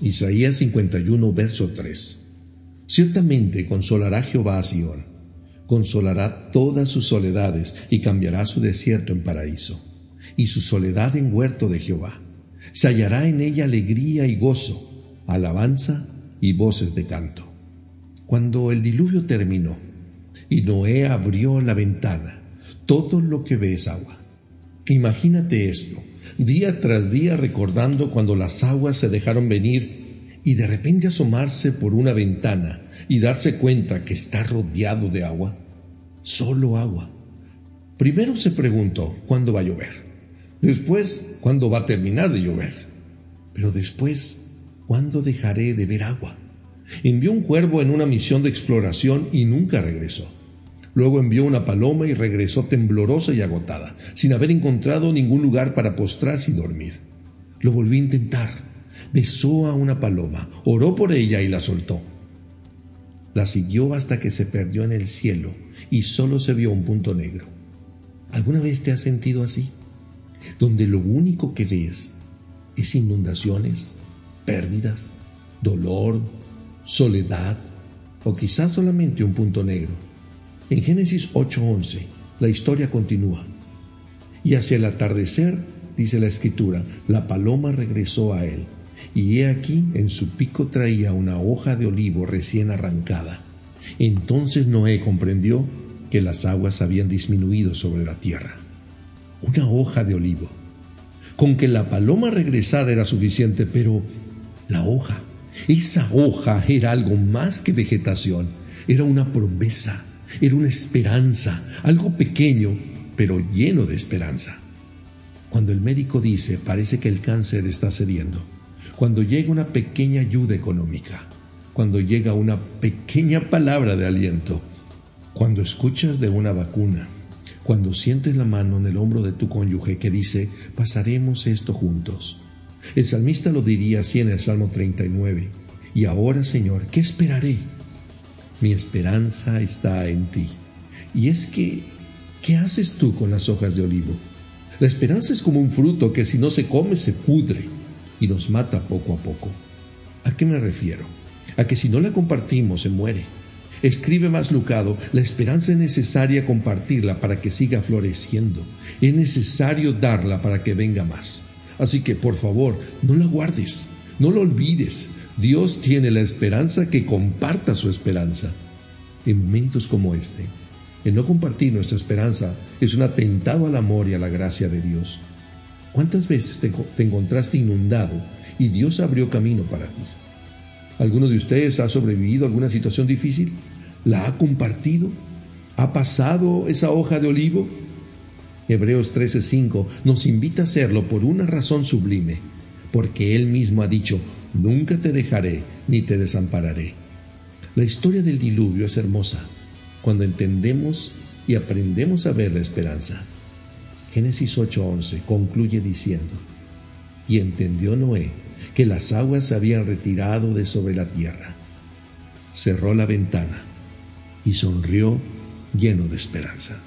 Isaías 51, verso 3. Ciertamente consolará Jehová a Sión, consolará todas sus soledades y cambiará su desierto en paraíso, y su soledad en huerto de Jehová. Se hallará en ella alegría y gozo, alabanza y voces de canto. Cuando el diluvio terminó y Noé abrió la ventana, todo lo que ve es agua. Imagínate esto, día tras día recordando cuando las aguas se dejaron venir y de repente asomarse por una ventana y darse cuenta que está rodeado de agua. Solo agua. Primero se preguntó cuándo va a llover. Después, cuándo va a terminar de llover. Pero después, ¿cuándo dejaré de ver agua? Envió un cuervo en una misión de exploración y nunca regresó. Luego envió una paloma y regresó temblorosa y agotada, sin haber encontrado ningún lugar para postrarse y dormir. Lo volvió a intentar. Besó a una paloma, oró por ella y la soltó. La siguió hasta que se perdió en el cielo y solo se vio un punto negro. ¿Alguna vez te has sentido así? Donde lo único que ves es inundaciones, pérdidas, dolor, soledad o quizás solamente un punto negro. En Génesis 8:11 la historia continúa. Y hacia el atardecer, dice la escritura, la paloma regresó a él, y he aquí en su pico traía una hoja de olivo recién arrancada. Entonces Noé comprendió que las aguas habían disminuido sobre la tierra. Una hoja de olivo. Con que la paloma regresara era suficiente, pero la hoja, esa hoja era algo más que vegetación, era una promesa era una esperanza, algo pequeño, pero lleno de esperanza. Cuando el médico dice, parece que el cáncer está cediendo, cuando llega una pequeña ayuda económica, cuando llega una pequeña palabra de aliento, cuando escuchas de una vacuna, cuando sientes la mano en el hombro de tu cónyuge que dice, pasaremos esto juntos. El salmista lo diría así en el Salmo 39. Y ahora, Señor, ¿qué esperaré? Mi esperanza está en ti. Y es que, ¿qué haces tú con las hojas de olivo? La esperanza es como un fruto que si no se come se pudre y nos mata poco a poco. ¿A qué me refiero? A que si no la compartimos se muere. Escribe más Lucado, la esperanza es necesaria compartirla para que siga floreciendo. Es necesario darla para que venga más. Así que, por favor, no la guardes, no la olvides, Dios tiene la esperanza que comparta su esperanza. En momentos como este, el no compartir nuestra esperanza es un atentado al amor y a la gracia de Dios. ¿Cuántas veces te, encontraste inundado y Dios abrió camino para ti? ¿Alguno de ustedes ha sobrevivido a alguna situación difícil? ¿La ha compartido? ¿Ha pasado esa hoja de olivo? Hebreos 13:5 nos invita a hacerlo por una razón sublime, porque Él mismo ha dicho, Nunca te dejaré ni te desampararé. La historia del diluvio es hermosa cuando entendemos y aprendemos a ver la esperanza. Génesis 8:11 concluye diciendo, y entendió Noé que las aguas se habían retirado de sobre la tierra. Cerró la ventana y sonrió lleno de esperanza.